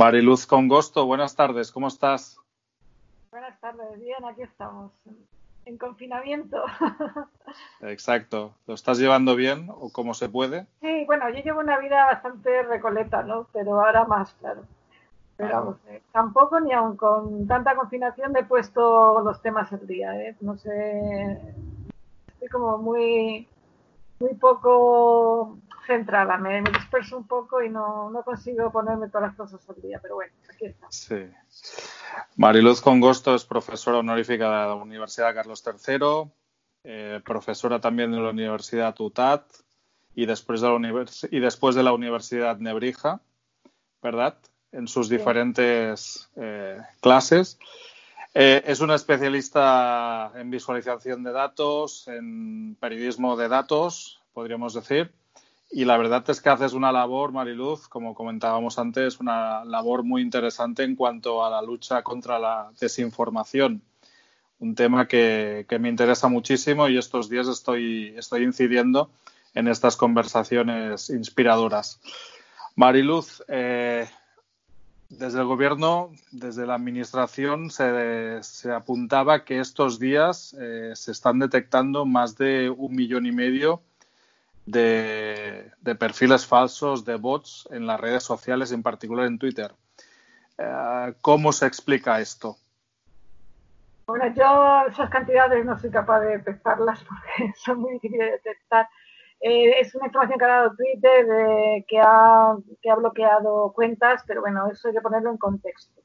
Mariluz Congosto, buenas tardes, ¿cómo estás? Buenas tardes, bien, aquí estamos, en confinamiento. Exacto, ¿lo estás llevando bien o como se puede? Sí, bueno, yo llevo una vida bastante recoleta, ¿no? Pero ahora más, claro. Pero vamos, eh, tampoco ni aun con tanta confinación he puesto los temas al día, ¿eh? No sé, estoy como muy, muy poco centrada, me, disperso un poco y no, no, consigo ponerme todas las cosas al día, pero bueno, aquí está. Sí. Mariluz Congosto es profesora honorífica de la Universidad Carlos III, eh, profesora también de la Universidad UTAD y después de la, y después de la Universidad Nebrija, ¿verdad? En sus diferentes eh, clases. Eh, es una especialista en visualización de datos, en periodismo de datos, podríamos decir. Y la verdad es que haces una labor, Mariluz, como comentábamos antes, una labor muy interesante en cuanto a la lucha contra la desinformación. Un tema que, me interesa muchísimo y estos días estoy, estoy incidiendo en estas conversaciones inspiradoras. Mariluz, eh, desde el gobierno, desde la administración, se, apuntaba que estos días eh, se están detectando más de un millón y medio de, perfiles falsos, de bots en las redes sociales, en particular en Twitter. Eh, ¿Cómo se explica esto? Bueno, yo esas cantidades no soy capaz de detectarlas porque son muy difíciles de detectar. Eh, es una información que ha dado Twitter, que, ha, que, ha, bloqueado cuentas, pero bueno, eso hay que ponerlo en contexto.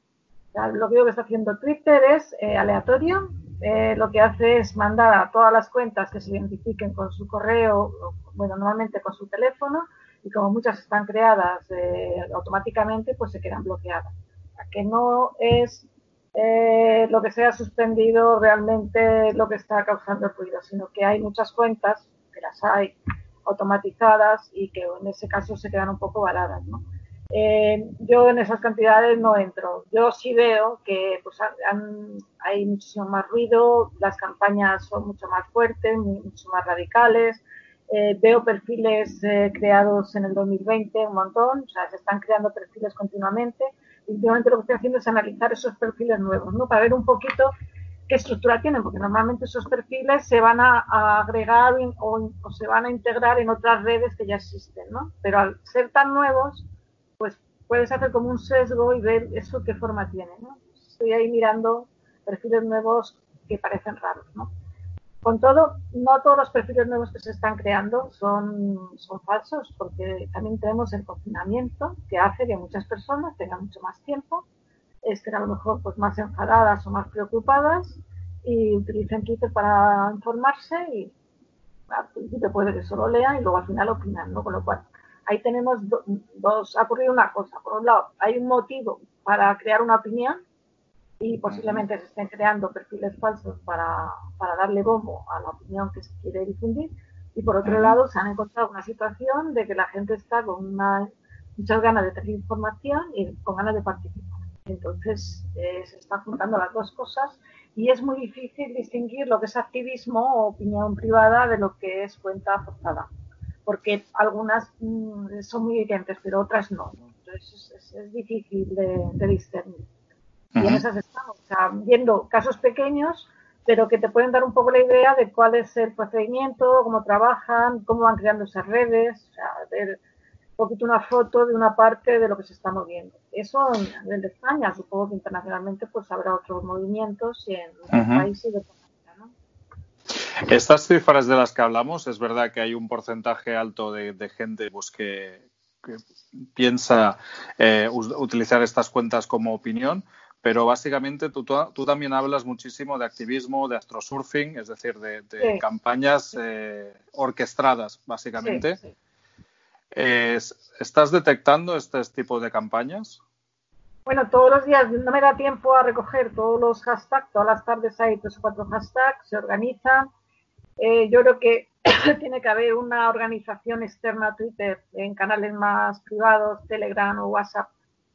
lo que está haciendo Twitter es eh, aleatorio, eh, lo que hace es mandar a todas las cuentas que se identifiquen con su correo, bueno, normalmente con su teléfono, y como muchas están creadas eh, automáticamente, pues se quedan bloqueadas. Que no es eh, lo que sea suspendido realmente lo que está causando el ruido, sino que hay muchas cuentas, que las hay automatizadas y que en ese caso se quedan un poco varadas, ¿no? Eh, yo en esas cantidades no entro. Yo sí veo que pues, hay muchísimo más ruido, las campañas son mucho más fuertes, mucho más radicales. Eh, veo perfiles eh, creados en el 2020 un montón, o sea, se están creando perfiles continuamente. Y últimamente lo que estoy haciendo es analizar esos perfiles nuevos, ¿no? Para ver un poquito qué estructura tienen, porque normalmente esos perfiles se van a, agregar o, o, se van a integrar en otras redes que ya existen, ¿no? Pero al ser tan nuevos, pues puedes hacer como un sesgo y ver eso qué forma tiene. Estoy ahí mirando perfiles nuevos que parecen raros, ¿no? Con todo, no todos los perfiles nuevos que se están creando son, son falsos, porque también tenemos el confinamiento que hace que muchas personas tengan mucho más tiempo, estén a lo mejor pues, más enfadadas o más preocupadas y utilicen Twitter para informarse y al principio puede que solo lean y luego al final opinan, ¿no? Con lo cual, ahí tenemos dos, ha ocurrido una cosa. Por un lado, hay un motivo para crear una opinión y posiblemente se estén creando perfiles falsos para, darle bombo a la opinión que se quiere difundir. Y por otro lado, se han encontrado una situación de que la gente está con muchas ganas de tener información y con ganas de participar. Entonces, eh, se están juntando las dos cosas y es muy difícil distinguir lo que es activismo o opinión privada de lo que es cuenta forzada porque algunas mm, son muy evidentes, pero otras no. Entonces es, difícil de, discernir. Y en esas estamos, viendo casos pequeños, pero que te pueden dar un poco la idea de cuál es el procedimiento, cómo trabajan, cómo van creando esas redes, o sea, ver un poquito una foto de una parte de lo que se está moviendo. Eso en, España, supongo que internacionalmente pues habrá otros movimientos y en otros países de estas cifras de las que hablamos, es verdad que hay un porcentaje alto de, gente pues, que, piensa eh, utilizar estas cuentas como opinión, pero básicamente tú, tú, también hablas muchísimo de activismo, de astrosurfing, es decir, de, campañas eh, orquestadas, básicamente. ¿Estás detectando este tipo de campañas? Bueno, todos los días no me da tiempo a recoger todos los hashtags, todas las tardes hay tres o cuatro hashtags, se organizan eh, yo creo que tiene que haber una organización externa a Twitter en canales más privados, Telegram o WhatsApp,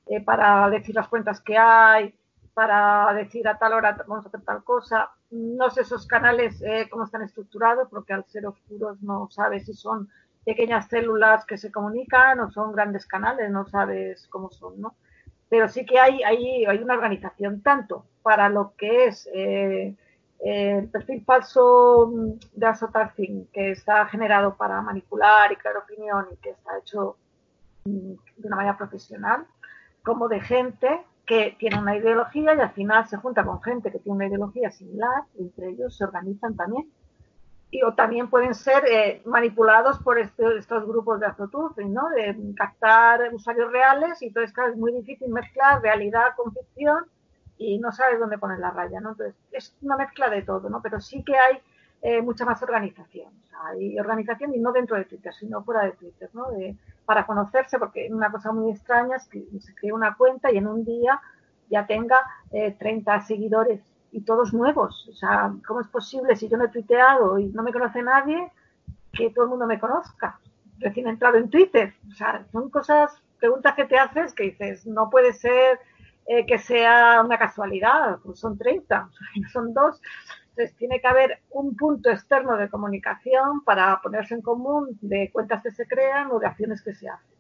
eh, para decir las cuentas que hay, para decir a tal hora vamos a hacer tal cosa. No sé esos canales eh, cómo están estructurados, porque al ser oscuros no sabes si son pequeñas células que se comunican o son grandes canales, no sabes cómo son, ¿no? pero sí que hay, hay, hay una organización tanto para lo que es eh, el perfil falso de Asotarfin, que está generado para manipular y crear opinión y que está hecho mm, de una manera profesional, como de gente que tiene una ideología y al final se junta con gente que tiene una ideología similar y entre ellos se organizan también. Y, o también pueden ser eh, manipulados por este, estos grupos de Azoturfing, ¿no? De captar usuarios reales y entonces claro, es muy difícil mezclar realidad con ficción y no sabes dónde poner la raya, ¿no? Entonces, es una mezcla de todo, ¿no? Pero sí que hay eh, mucha más organización. hay organización y no dentro de Twitter, sino fuera de Twitter, ¿no? para conocerse, porque una cosa muy extraña es que se crea una cuenta y en un día ya tenga eh, 30 seguidores y todos nuevos. O sea, ¿cómo es posible si yo no he tuiteado y no me conoce nadie que todo el mundo me conozca? Recién entrado en Twitter. O sea, son cosas, preguntas que te haces que dices, no puede ser eh, que sea una casualidad, pues son 30, no son dos. Entonces, tiene que haber un punto externo de comunicación para ponerse en común de cuentas que se crean o de acciones que se hacen.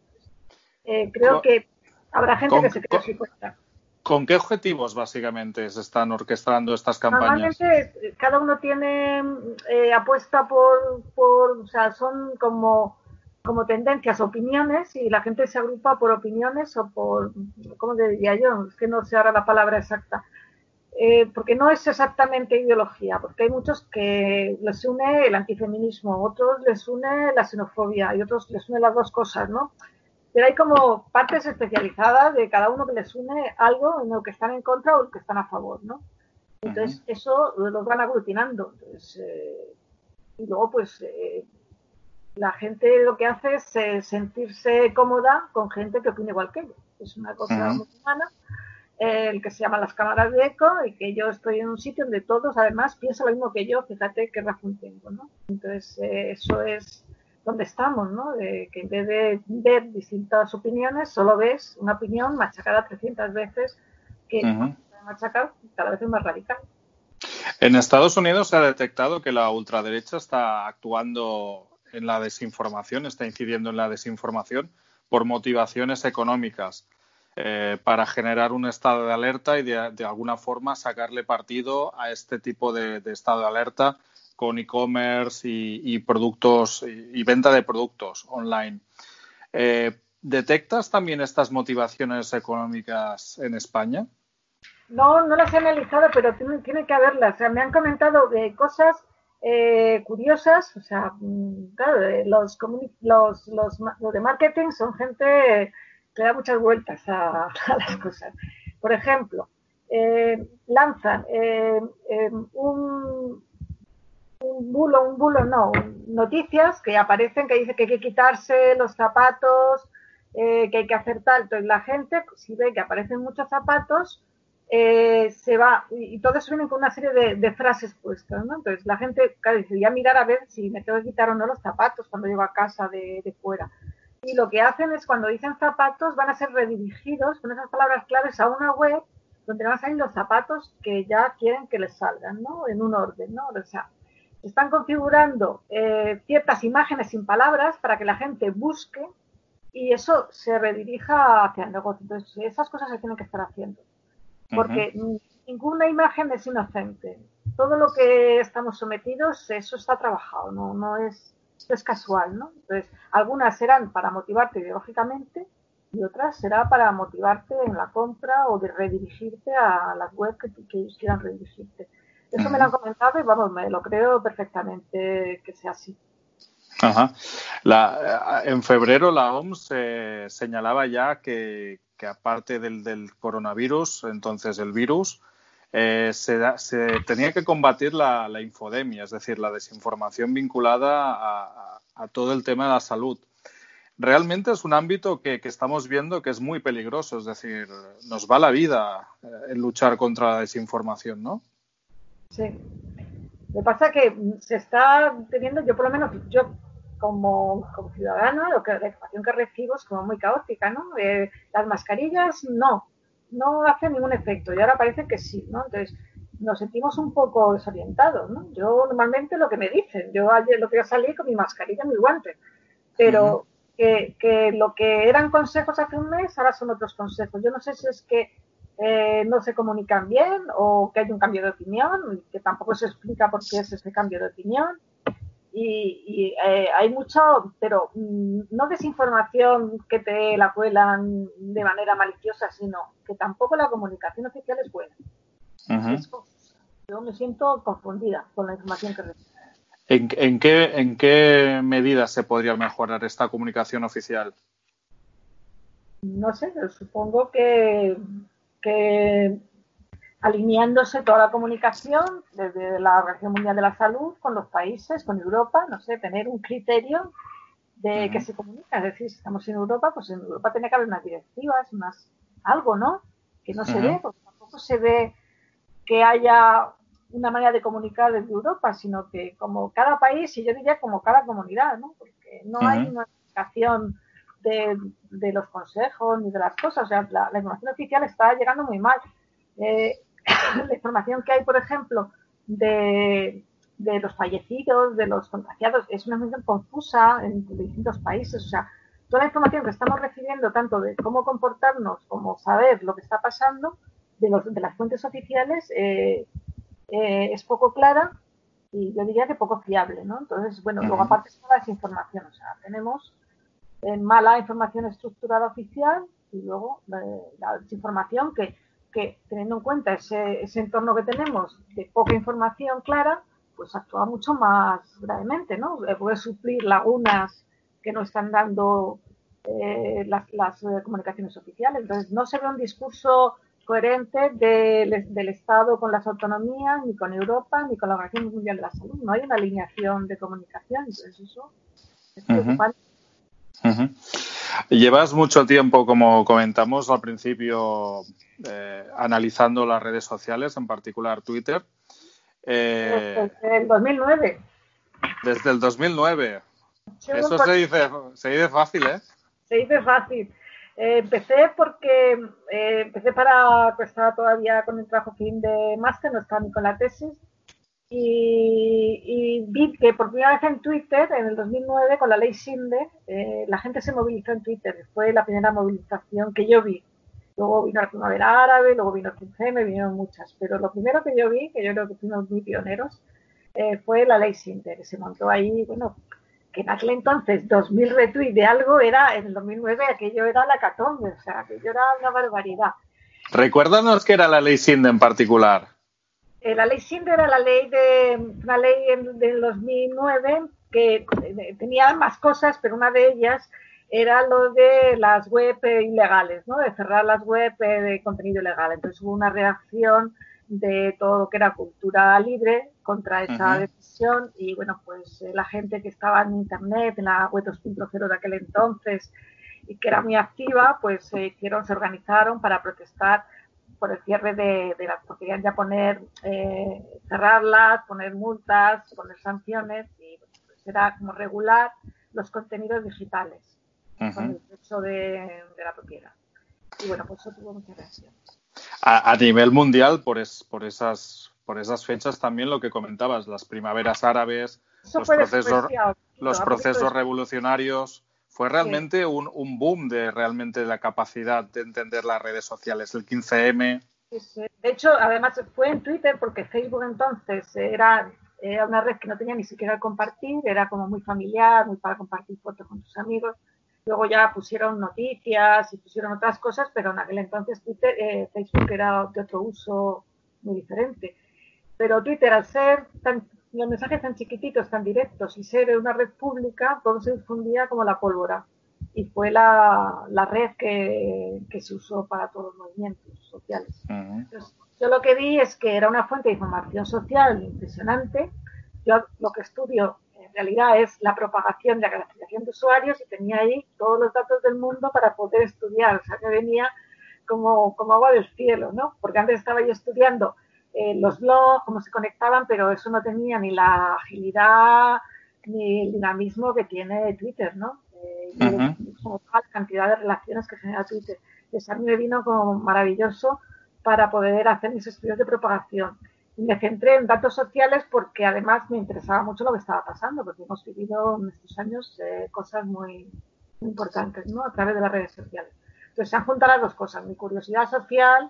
Eh, creo que habrá gente que se crea su cuenta. ¿Con qué objetivos básicamente se están orquestando estas campañas? Normalmente eh, cada uno tiene apuesta por, por, o sea, son como como tendencias, opiniones, y la gente se agrupa por opiniones o por, ¿cómo diría yo? Es que no sé ahora la palabra exacta. Eh, porque no es exactamente ideología, porque hay muchos que les une el antifeminismo, otros les une la xenofobia y otros les une las dos cosas, ¿no? Pero hay como partes especializadas de cada uno que les une algo en lo que están en contra o en lo que están a favor, ¿no? Entonces, eso los van aglutinando. Entonces, eh, y luego, pues, eh, la gente lo que hace es eh, sentirse cómoda con gente que opine igual que ellos. Es una cosa muy humana, el que se llama las cámaras de eco y que yo estoy en un sitio donde todos además piensan lo mismo que yo, fíjate qué razón tengo, ¿no? Entonces, eh, eso es donde estamos, ¿no? De que en vez de ver distintas opiniones, solo ves una opinión machacada 300 veces que uh machacar cada vez es más radical. En Estados Unidos se ha detectado que la ultraderecha está actuando en la desinformación, está incidiendo en la desinformación por motivaciones económicas, eh, para generar un estado de alerta y de, alguna forma sacarle partido a este tipo de, estado de alerta con e-commerce y, productos y, venta de productos online. Eh, ¿Detectas también estas motivaciones económicas en España? No, no las he analizado, pero tiene, que haberlas. Me han comentado de cosas eh, curiosas, o sea, mm, claro, eh, los, los, los, de marketing son gente que da muchas vueltas a, las cosas. Por ejemplo, eh, lanzan un, un bulo, un bulo no, noticias que aparecen que dice que hay que quitarse los zapatos, que hay que hacer tal, entonces la gente, si ve que aparecen muchos zapatos, eh, se va, y, todo eso viene con una serie de, frases puestas, ¿no? Entonces la gente, claro, dice, mirar a ver si me tengo que quitar o no los zapatos cuando llego a casa de, fuera. Y lo que hacen es cuando dicen zapatos van a ser redirigidos con esas palabras claves a una web donde van a salir los zapatos que ya quieren que les salgan, ¿no? En un orden, ¿no? O sea, están configurando eh, ciertas imágenes sin palabras para que la gente busque y eso se redirija hacia el negocio. Entonces, esas cosas se tienen que estar haciendo porque ninguna imagen es inocente. Todo lo que estamos sometidos, eso está trabajado, no, no es, es casual, ¿no? Entonces, algunas serán para motivarte ideológicamente y otras será para motivarte en la compra o de redirigirte a las webs que, que ellos quieran redirigirte. Eso me lo han comentado y vamos, me lo creo perfectamente que sea así. Ajá. La, en febrero la OMS eh, señalaba ya que, que aparte del, coronavirus, entonces el virus, eh, se, tenía que combatir la, infodemia, es decir, la desinformación vinculada a, todo el tema de la salud. Realmente es un ámbito que, estamos viendo que es muy peligroso, es decir, nos va la vida eh, en luchar contra la desinformación, ¿no? Sí. Lo que pasa es que se está teniendo, yo por lo menos, yo como, como ciudadano, lo que, la información que recibo es como muy caótica, ¿no? Eh, las mascarillas no, no hacen ningún efecto y ahora parece que sí, ¿no? Entonces nos sentimos un poco desorientados, ¿no? Yo normalmente lo que me dicen, yo ayer lo que yo salí con mi mascarilla, mi guante, pero que, lo que eran consejos hace un mes ahora son otros consejos. Yo no sé si es que eh, no se comunican bien o que hay un cambio de opinión, que tampoco se explica por qué es ese cambio de opinión. Y, eh, hay mucho, pero mm, no desinformación que te la cuelan de manera maliciosa, sino que tampoco la comunicación oficial es buena. yo me siento confundida con la información que recibo. ¿En, qué, ¿En qué medida se podría mejorar esta comunicación oficial? No sé, supongo que, alineándose toda la comunicación desde la Organización Mundial de la Salud con los países, con Europa, no sé, tener un criterio de que se comunica. Es decir, si estamos en Europa, pues en Europa tiene que haber unas directivas, unas algo, ¿no? Que no se ve, porque tampoco se ve que haya una manera de comunicar desde Europa, sino que como cada país, y yo diría como cada comunidad, ¿no? Porque no hay una explicación de, los consejos ni de las cosas. O sea, la, información oficial está llegando muy mal. Eh, la información que hay, por ejemplo, de, los fallecidos, de los contagiados, es una información confusa en distintos países. O sea, toda la información que estamos recibiendo, tanto de cómo comportarnos como saber lo que está pasando, de, los, de las fuentes oficiales, eh, eh, es poco clara y yo diría que poco fiable, ¿no? Entonces, bueno, luego aparte está la desinformación, o sea, tenemos eh, mala información estructurada oficial y luego eh, la desinformación que, que, teniendo en cuenta ese, ese entorno que tenemos de poca información clara, pues actúa mucho más gravemente, ¿no? Puede suplir lagunas que no están dando las, las comunicaciones oficiales. Entonces, no se ve un discurso coherente del, Estado con las autonomías, ni con Europa, ni con la Organización Mundial de la Salud. No hay una alineación de comunicación, entonces eso es preocupante. Llevas mucho tiempo, como comentamos al principio, eh, analizando las redes sociales, en particular Twitter. Eh, desde el 2009. Desde el 2009. Eso se dice, se dice fácil, ¿eh? Se dice fácil. Eh, empecé porque eh, empecé para, pues estaba todavía con el trabajo fin de máster, no estaba ni con la tesis, y, vi que por primera vez en Twitter, en el 2009, con la ley Sinde, eh, la gente se movilizó en Twitter. Fue la primera movilización que yo vi. Luego vino la primavera árabe, luego vino el 15M, vinieron muchas. Pero lo primero que yo vi, que yo creo que fuimos muy pioneros, fue la ley Sinde, que se montó ahí, bueno, que en aquel entonces 2.000 retweets de algo era, en el 2009 aquello era la catombe, o sea, aquello era una barbaridad. Recuérdanos qué era la ley SINDE en particular. Eh, la ley SINDE era la ley de, una ley del 2009 que eh, tenía más cosas, pero una de ellas era lo de las web ilegales, ¿no? De cerrar las web de contenido ilegal. Entonces hubo una reacción de todo lo que era cultura libre contra esa decisión y bueno, pues eh, la gente que estaba en Internet, en la web 2.0 de aquel entonces y que era muy activa, pues se hicieron, se organizaron para protestar por el cierre de, las, porque querían ya poner, eh, cerrarlas, poner multas, poner sanciones y pues era como regular los contenidos digitales con el derecho de, la propiedad. Y bueno, pues eso tuvo mucha reacción a, nivel mundial, por, por, esas, por esas fechas también lo que comentabas, las primaveras árabes, los procesos, los procesos revolucionarios, fue realmente un, un, boom de realmente la capacidad de entender las redes sociales, el 15M. De hecho, además fue en Twitter porque Facebook entonces era, era una red que no tenía ni siquiera compartir, era como muy familiar, muy para compartir fotos con tus amigos. Luego ya pusieron noticias y pusieron otras cosas, pero en aquel entonces Twitter, eh, Facebook era de otro uso muy diferente. Pero Twitter, al ser tan, los mensajes tan chiquititos, tan directos y ser una red pública, todo se difundía como la pólvora. Y fue la, la red que, que, se usó para todos los movimientos sociales. yo lo que vi es que era una fuente de información social impresionante. Yo lo que estudio en realidad es la propagación de la clasificación de usuarios y tenía ahí todos los datos del mundo para poder estudiar. O sea, que venía como, como agua del cielo, ¿no? Porque antes estaba yo estudiando eh, los blogs, cómo se conectaban, pero eso no tenía ni la agilidad ni el dinamismo que tiene Twitter, ¿no? Eh, la cantidad de relaciones que genera Twitter. Eso a mí me vino como maravilloso para poder hacer mis estudios de propagación me centré en datos sociales porque además me interesaba mucho lo que estaba pasando, porque hemos vivido en estos años eh, cosas muy, importantes, ¿no? A través de las redes sociales. Entonces se han juntado las dos cosas, mi curiosidad social,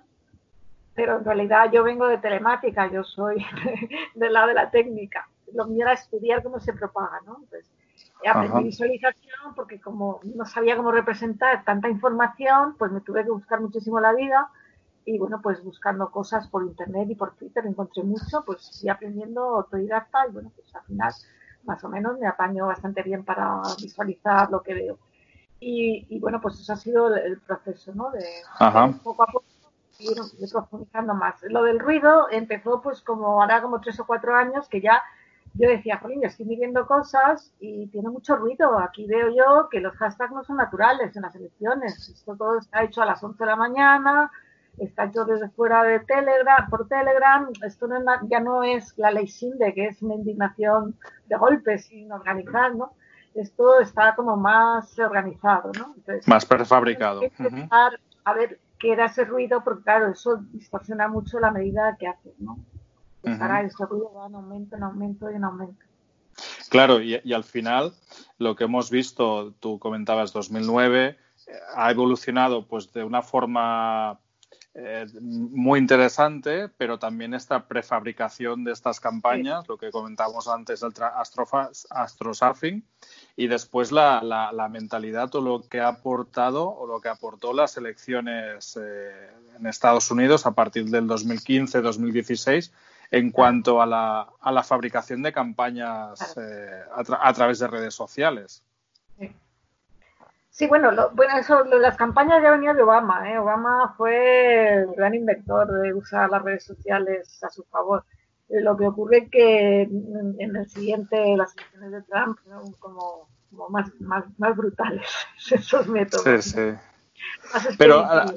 pero en realidad yo vengo de telemática, yo soy del lado de la técnica. Lo mío era estudiar cómo se propaga, ¿no? Entonces, aprendí visualización porque como no sabía cómo representar tanta información, pues me tuve que buscar muchísimo la vida y bueno, pues buscando cosas por internet y por Twitter encontré mucho, pues y aprendiendo autodidacta y bueno, pues al final más o menos me apaño bastante bien para visualizar lo que veo. Y, bueno, pues eso ha sido el, proceso, ¿no? De, poco a poco ir profundizando más. Lo del ruido empezó pues como ahora como tres o cuatro años que ya yo decía, jolín, estoy midiendo cosas y tiene mucho ruido. Aquí veo yo que los hashtags no son naturales en las elecciones. Esto todo está hecho a las 11 de la mañana, está hecho desde fuera de Telegram, por Telegram. Esto ya no es la ley SINDE, que es una indignación de golpes sin organizar, ¿no? Esto está como más organizado, ¿no? más prefabricado. A ver qué era ese ruido, porque claro, eso distorsiona mucho la medida que hace, ¿no? Pues ahora ese ruido va en aumento, en aumento y en aumento. Claro, y, y, al final lo que hemos visto, tú comentabas 2009, eh, ha evolucionado pues de una forma eh, muy interesante, pero también esta prefabricación de estas campañas, lo que comentábamos antes, el astrosurfing, y después la, la, mentalidad o lo que ha aportado o lo que aportó las elecciones eh, en Estados Unidos a partir del 2015-2016 en cuanto a la, a la fabricación de campañas eh, a, través de redes sociales. Sí, bueno, bueno eso, las campañas ya venían de Obama. ¿eh? Obama fue el gran inventor de usar las redes sociales a su favor. Lo que ocurre es que en, el siguiente, las elecciones de Trump, como, como más, más, más, brutales esos métodos. Sí, sí. Pero la,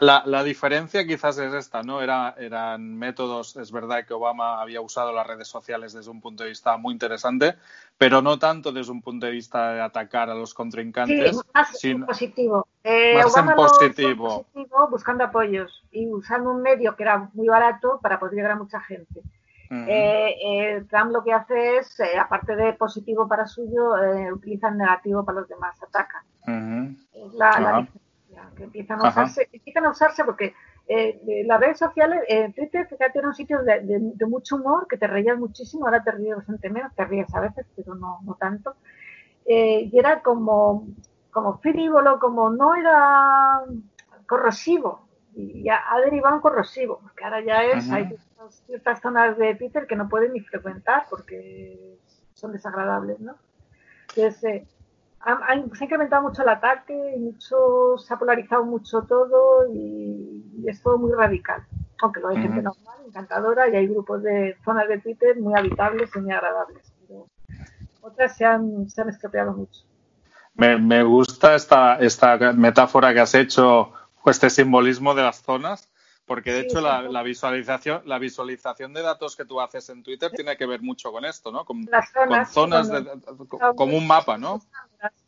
la, diferencia quizás es esta, ¿no? Era, eran métodos, es verdad que Obama había usado las redes sociales desde un punto de vista muy interesante, pero no tanto desde un punto de vista de atacar a los contrincantes. Sí, más sino, positivo. Eh, más en positivo. Buscando apoyos y usando un medio que era muy barato para poder llegar a mucha gente. Eh, eh, Trump lo que hace es, aparte de positivo para suyo, utiliza el negativo para los demás, ataca. La, la que empiezan a usarse, empiezan a usarse porque eh, las redes sociales, eh, Twitter, fíjate, era un sitio de, mucho humor, que te reías muchísimo, ahora te ríes bastante menos, te ríes a veces, pero no, no tanto. Eh, y era como, como frívolo, como no era corrosivo, y ya ha derivado en corrosivo, porque ahora ya es, hay ciertas zonas de Twitter que no pueden ni frecuentar porque son desagradables, ¿no? Entonces, se ha incrementado mucho el ataque, y mucho, se ha polarizado mucho todo y, es todo muy radical. Aunque lo hay gente normal, encantadora, y hay grupos de zonas de Twitter muy habitables y muy agradables. Pero otras se han, se han estropeado mucho. Me, me gusta esta, esta metáfora que has hecho, este simbolismo de las zonas, porque de hecho la, visualización, la visualización de datos que tú haces en Twitter tiene que ver mucho con esto, ¿no? Con, zonas, como un mapa, ¿no?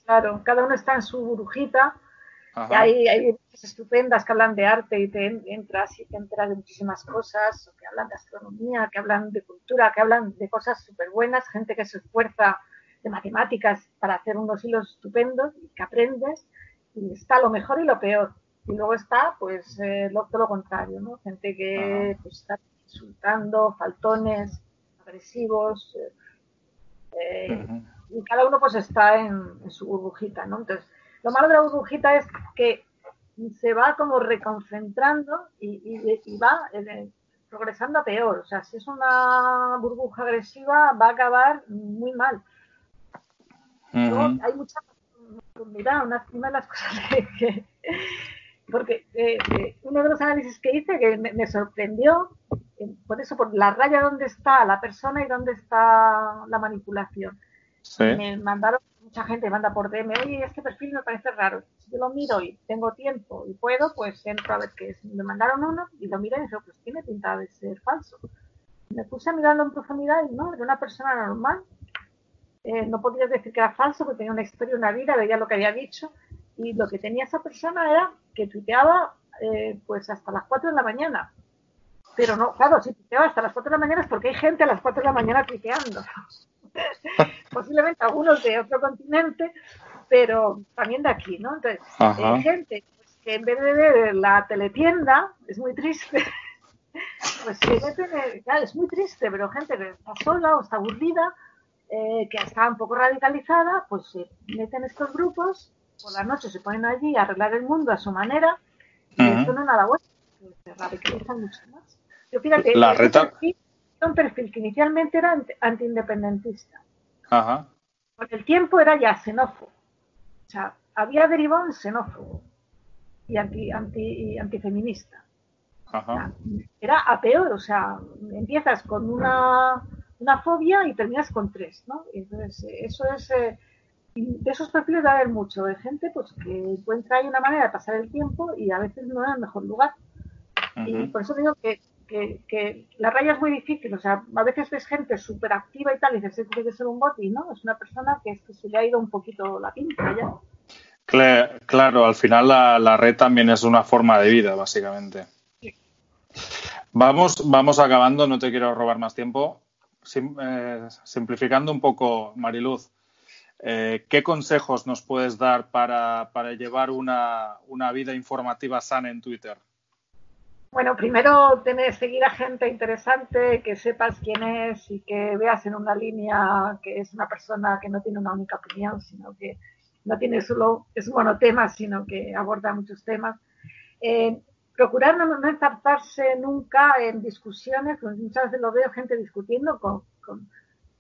Claro, cada uno está en su burbujita. Y hay, hay estupendas que hablan de arte y te entras y te enteras de muchísimas cosas, que hablan de astronomía, que hablan de cultura, que hablan de cosas súper buenas, gente que se esfuerza de matemáticas para hacer unos hilos estupendos y que aprendes. Y está lo mejor y lo peor. Y luego está, pues, eh, lo, todo lo contrario, ¿no? Gente que pues, está insultando, faltones, agresivos. Eh, eh, y cada uno, pues, está en, su burbujita, ¿no? Entonces, lo malo de la burbujita es que se va como reconcentrando y, y, va progresando a peor. O sea, si es una burbuja agresiva, va a acabar muy mal. hay mucha mira, una, una de las cosas que, porque eh, eh, uno de los análisis que hice que me, sorprendió, eh, por eso, por la raya donde está la persona y dónde está la manipulación. Me mandaron, mucha gente manda por DM, oye, este perfil me parece raro. Si yo lo miro y tengo tiempo y puedo, pues entro a ver qué es. Me mandaron uno y lo miré y dije, pues tiene pinta de ser falso. Me puse a mirarlo en profundidad y no, era una persona normal. no podías decir que era falso porque tenía una historia, una vida, veía lo que había dicho y lo que tenía esa persona era que tuiteaba eh, pues hasta las 4 de la mañana. Pero no, claro, si tuiteaba hasta las 4 de la mañana es porque hay gente a las 4 de la mañana tuiteando. Posiblemente algunos de otro continente pero también de aquí, ¿no? Entonces, hay gente pues, que en vez de ver la teletienda, es muy triste, pues se meten, claro, es muy triste, pero gente que está sola o está aburrida, eh, que está un poco radicalizada, pues se meten estos grupos, por la noche se ponen allí a arreglar el mundo a su manera, y esto no es nada bueno, se radicalizan mucho más. Yo fíjate, la reta... un perfil que inicialmente era antiindependentista. Ajá. Con el tiempo era ya xenófobo. O sea, había derivado en xenófobo y, anti, anti, antifeminista. Ajá. era a peor, o sea, empiezas con una, una fobia y terminas con tres, ¿no? Entonces, eso es... Eh, de esos perfiles va a haber mucho, de gente pues que encuentra ahí una manera de pasar el tiempo y a veces no es el mejor lugar. Y por eso digo que que, la raya es muy difícil, o sea, a veces ves gente súper activa y tal, y dices, tiene que ser un bot, y no, es una persona que, es que se le ha ido un poquito la pinta ya. Claro, al final la, red también es una forma de vida, básicamente. Vamos, vamos acabando, no te quiero robar más tiempo. Eh, simplificando un poco, Mariluz, eh, ¿qué consejos nos puedes dar para, para llevar una, una vida informativa sana en Twitter? Bueno, primero tener, seguir a gente interesante, que sepas quién es y que veas en una línea que es una persona que no tiene una única opinión, sino que no tiene solo, es un monotema, sino que aborda muchos temas. Eh, procurar no, no nunca en discusiones, muchas veces lo veo gente discutiendo con,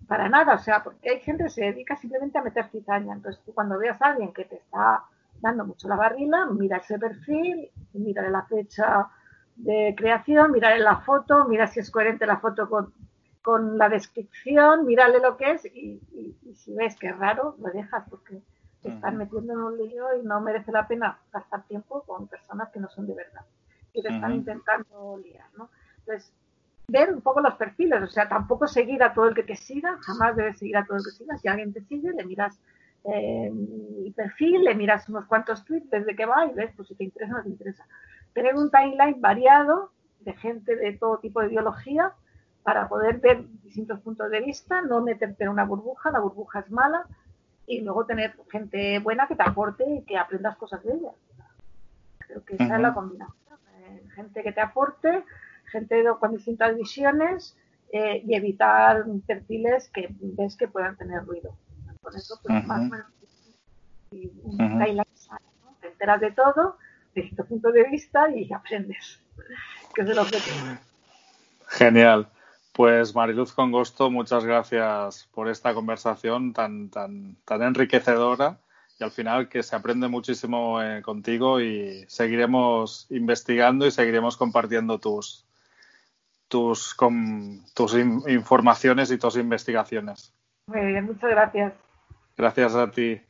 para nada, o sea, porque hay gente que se dedica simplemente a meter cizaña. Entonces, tú cuando veas a alguien que te está dando mucho la barrila, mira ese perfil, mira la fecha de creación, mirar la foto, mira si es coherente la foto con, con la descripción, mirarle lo que es y, si ves que es raro, lo dejas porque te están metiendo en un lío y no merece la pena gastar tiempo con personas que no son de verdad y te están intentando liar, ¿no? Entonces, ver un poco los perfiles, o sea, tampoco seguir a todo el que te siga, jamás debes seguir a todo el que siga. Si alguien te sigue, le miras eh, el perfil, le miras unos cuantos tweets desde que va y ves pues, si te interesa o no te interesa tener un timeline variado de gente de todo tipo de ideología para poder ver distintos puntos de vista, no meterte en una burbuja, la burbuja es mala, y luego tener gente buena que te aporte y que aprendas cosas de ella. Creo que esa es la combinación. Eh, gente que te aporte, gente con distintas visiones eh, y evitar perfiles que ves que puedan tener ruido. Con eso, pues, más o menos, un timeline sano, Te enteras de todo de punto de vista y aprendes, que es el objetivo. Genial. Pues Mariluz Congosto, muchas gracias por esta conversación tan, tan, tan enriquecedora y al final que se aprende muchísimo eh, contigo y seguiremos investigando y seguiremos compartiendo tus, tus, tus informaciones y tus investigaciones. Muy bien, muchas gracias. Gracias a ti.